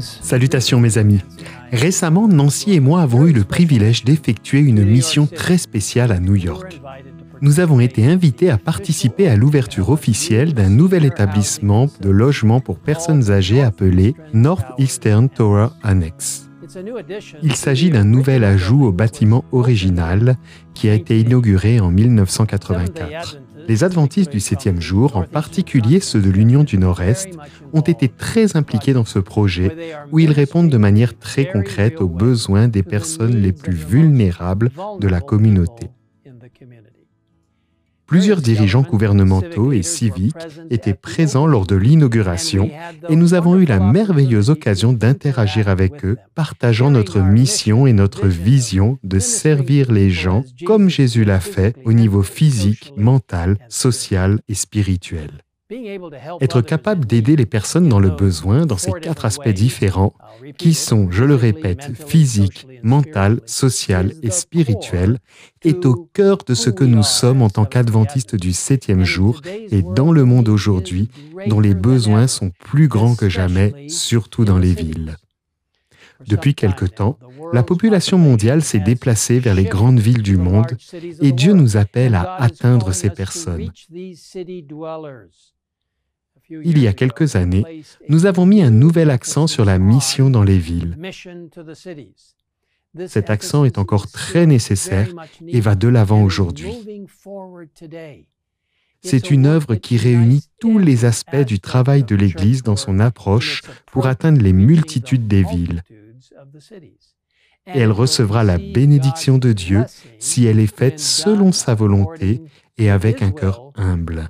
Salutations mes amis. Récemment, Nancy et moi avons eu le privilège d'effectuer une mission très spéciale à New York. Nous avons été invités à participer à l'ouverture officielle d'un nouvel établissement de logement pour personnes âgées appelé Northeastern Tower Annex. Il s'agit d'un nouvel ajout au bâtiment original qui a été inauguré en 1984. Les adventistes du septième jour, en particulier ceux de l'Union du Nord-Est, ont été très impliqués dans ce projet où ils répondent de manière très concrète aux besoins des personnes les plus vulnérables de la communauté. Plusieurs dirigeants gouvernementaux et civiques étaient présents lors de l'inauguration et nous avons eu la merveilleuse occasion d'interagir avec eux, partageant notre mission et notre vision de servir les gens comme Jésus l'a fait au niveau physique, mental, social et spirituel. Être capable d'aider les personnes dans le besoin dans ces quatre aspects différents, qui sont, je le répète, physique, mental, social et spirituel, est au cœur de ce que nous sommes en tant qu'adventistes du septième jour et dans le monde aujourd'hui, dont les besoins sont plus grands que jamais, surtout dans les villes. Depuis quelque temps, la population mondiale s'est déplacée vers les grandes villes du monde et Dieu nous appelle à atteindre ces personnes. Il y a quelques années, nous avons mis un nouvel accent sur la mission dans les villes. Cet accent est encore très nécessaire et va de l'avant aujourd'hui. C'est une œuvre qui réunit tous les aspects du travail de l'Église dans son approche pour atteindre les multitudes des villes. Et elle recevra la bénédiction de Dieu si elle est faite selon sa volonté et avec un cœur humble.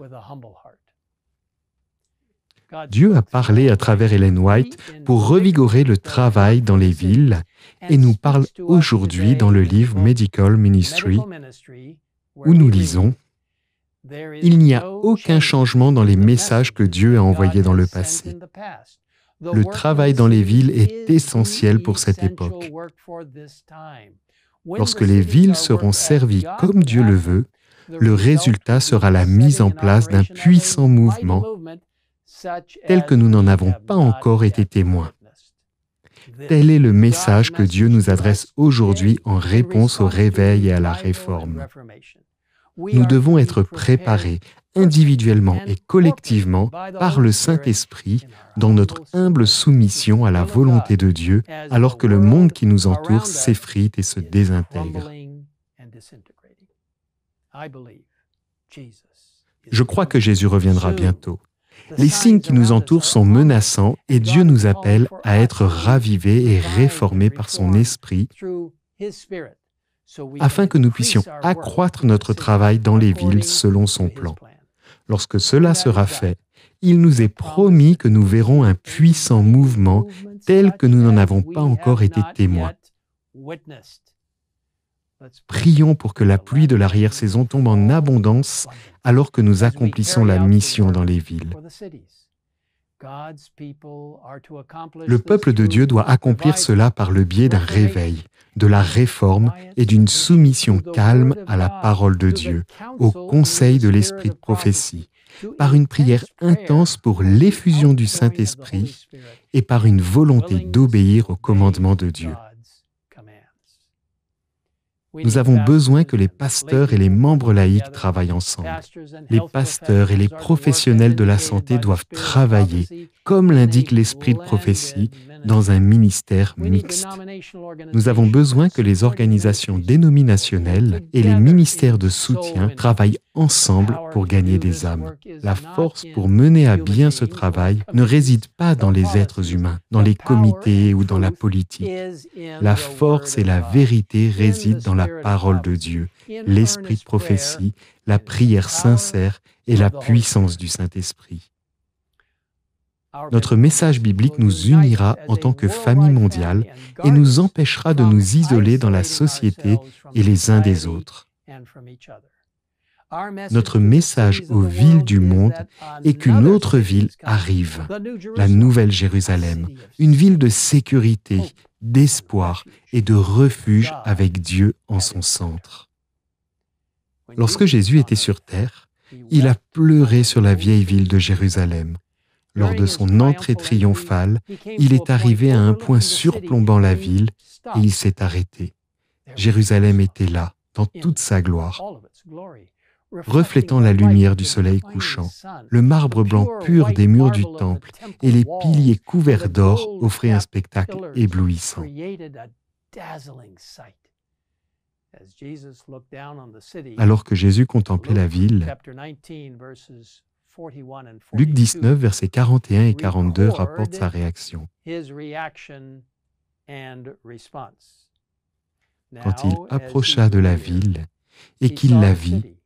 Dieu a parlé à travers Ellen White pour revigorer le travail dans les villes et nous parle aujourd'hui dans le livre Medical Ministry où nous lisons Il n'y a aucun changement dans les messages que Dieu a envoyés dans le passé. Le travail dans les villes est essentiel pour cette époque. Lorsque les villes seront servies comme Dieu le veut, le résultat sera la mise en place d'un puissant mouvement tel que nous n'en avons pas encore été témoins. Tel est le message que Dieu nous adresse aujourd'hui en réponse au réveil et à la réforme. Nous devons être préparés individuellement et collectivement par le Saint-Esprit dans notre humble soumission à la volonté de Dieu alors que le monde qui nous entoure s'effrite et se désintègre. Je crois que Jésus reviendra bientôt. Les signes qui nous entourent sont menaçants et Dieu nous appelle à être ravivés et réformés par son esprit afin que nous puissions accroître notre travail dans les villes selon son plan. Lorsque cela sera fait, il nous est promis que nous verrons un puissant mouvement tel que nous n'en avons pas encore été témoins. Prions pour que la pluie de l'arrière-saison tombe en abondance alors que nous accomplissons la mission dans les villes. Le peuple de Dieu doit accomplir cela par le biais d'un réveil, de la réforme et d'une soumission calme à la parole de Dieu, au conseil de l'esprit de prophétie, par une prière intense pour l'effusion du Saint-Esprit et par une volonté d'obéir au commandement de Dieu. Nous avons besoin que les pasteurs et les membres laïcs travaillent ensemble. Les pasteurs et les professionnels de la santé doivent travailler, comme l'indique l'esprit de prophétie, dans un ministère mixte. Nous avons besoin que les organisations dénominationnelles et les ministères de soutien travaillent ensemble pour gagner des âmes. La force pour mener à bien ce travail ne réside pas dans les êtres humains, dans les comités ou dans la politique. La force et la vérité résident dans la parole de Dieu, l'esprit de prophétie, la prière sincère et la puissance du Saint-Esprit. Notre message biblique nous unira en tant que famille mondiale et nous empêchera de nous isoler dans la société et les uns des autres. Notre message aux villes du monde est qu'une autre ville arrive, la Nouvelle Jérusalem, une ville de sécurité, d'espoir et de refuge avec Dieu en son centre. Lorsque Jésus était sur terre, il a pleuré sur la vieille ville de Jérusalem Lors de son entrée triomphale, il est arrivé à un point surplombant la ville et il s'est arrêté. Jérusalem était là, dans toute sa gloire, reflétant la lumière du soleil couchant. Le marbre blanc pur des murs du temple et les piliers couverts d'or offraient un spectacle éblouissant. Alors que Jésus contemplait la ville, Luc 19, versets 41 et 42 rapporte sa réaction. Quand il approcha de la ville et qu'il la vit,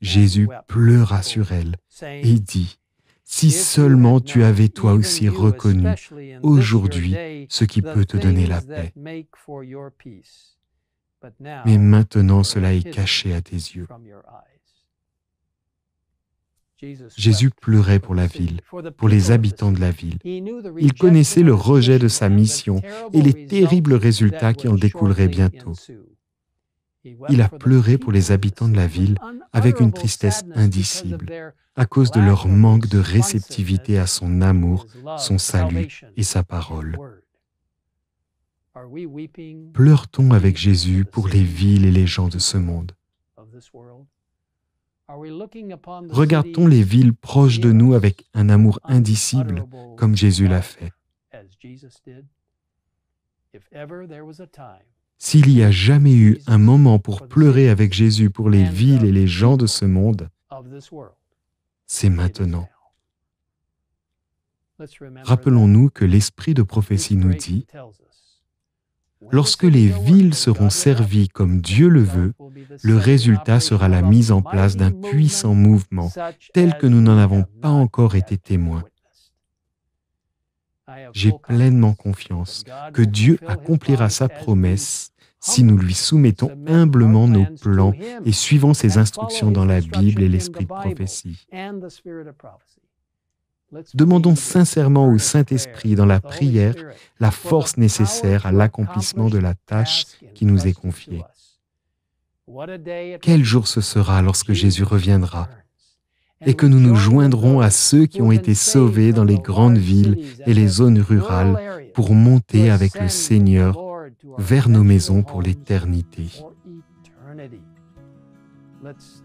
Jésus pleura sur elle et dit, Si seulement tu avais toi aussi reconnu aujourd'hui ce qui peut te donner la paix. Mais maintenant cela est caché à tes yeux. Jésus pleurait pour la ville, pour les habitants de la ville. Il connaissait le rejet de sa mission et les terribles résultats qui en découleraient bientôt. Il a pleuré pour les habitants de la ville avec une tristesse indicible à cause de leur manque de réceptivité à son amour, son salut et sa parole. Pleure-t-on avec Jésus pour les villes et les gens de ce monde? Regarde-t-on les villes proches de nous avec un amour indicible comme Jésus l'a fait. S'il y a jamais eu un moment pour pleurer avec Jésus pour les villes et les gens de ce monde, c'est maintenant. Rappelons-nous que l'esprit de prophétie nous dit, Lorsque les villes seront servies comme Dieu le veut, le résultat sera la mise en place d'un puissant mouvement tel que nous n'en avons pas encore été témoins. J'ai pleinement confiance que Dieu accomplira sa promesse si nous lui soumettons humblement nos plans et suivons ses instructions dans la Bible et l'esprit de prophétie. Demandons sincèrement au Saint-Esprit dans la prière la force nécessaire à l'accomplissement de la tâche qui nous est confiée. Quel jour ce sera lorsque Jésus reviendra? et que nous nous joindrons à ceux qui ont été sauvés dans les grandes villes et les zones rurales pour monter avec le Seigneur vers nos maisons pour l'éternité.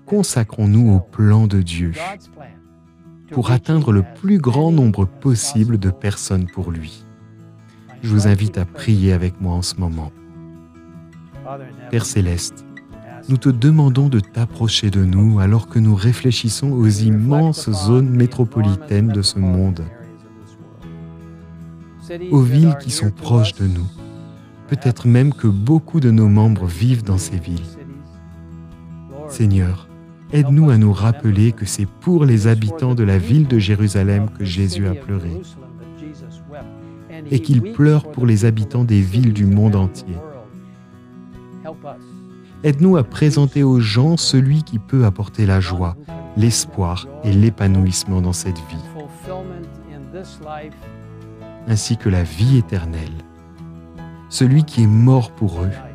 Consacrons-nous au plan de Dieu pour atteindre le plus grand nombre possible de personnes pour lui. Je vous invite à prier avec moi en ce moment. Père céleste, nous te demandons de t'approcher de nous alors que nous réfléchissons aux immenses zones métropolitaines de ce monde, aux villes qui sont proches de nous. Peut-être même que beaucoup de nos membres vivent dans ces villes. Seigneur, Aide-nous à nous rappeler que c'est pour les habitants de la ville de Jérusalem que Jésus a pleuré et qu'il pleure pour les habitants des villes du monde entier. Aide-nous à présenter aux gens celui qui peut apporter la joie, l'espoir et l'épanouissement dans cette vie, ainsi que la vie éternelle, celui qui est mort pour eux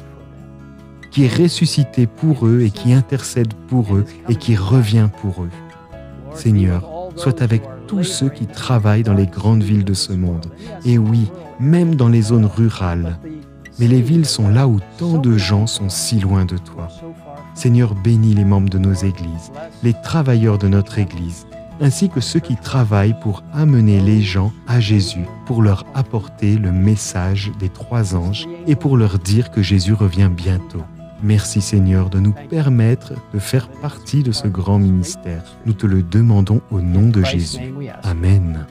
qui est ressuscité pour eux et qui intercède pour eux et qui revient pour eux. Seigneur, sois avec tous ceux qui travaillent dans les grandes villes de ce monde. Et oui, même dans les zones rurales. Mais les villes sont là où tant de gens sont si loin de toi. Seigneur, bénis les membres de nos églises, les travailleurs de notre Église, ainsi que ceux qui travaillent pour amener les gens à Jésus, pour leur apporter le message des trois anges et pour leur dire que Jésus revient bientôt. Merci Seigneur de nous permettre de faire partie de ce grand ministère. Nous te le demandons au nom de Jésus. Amen.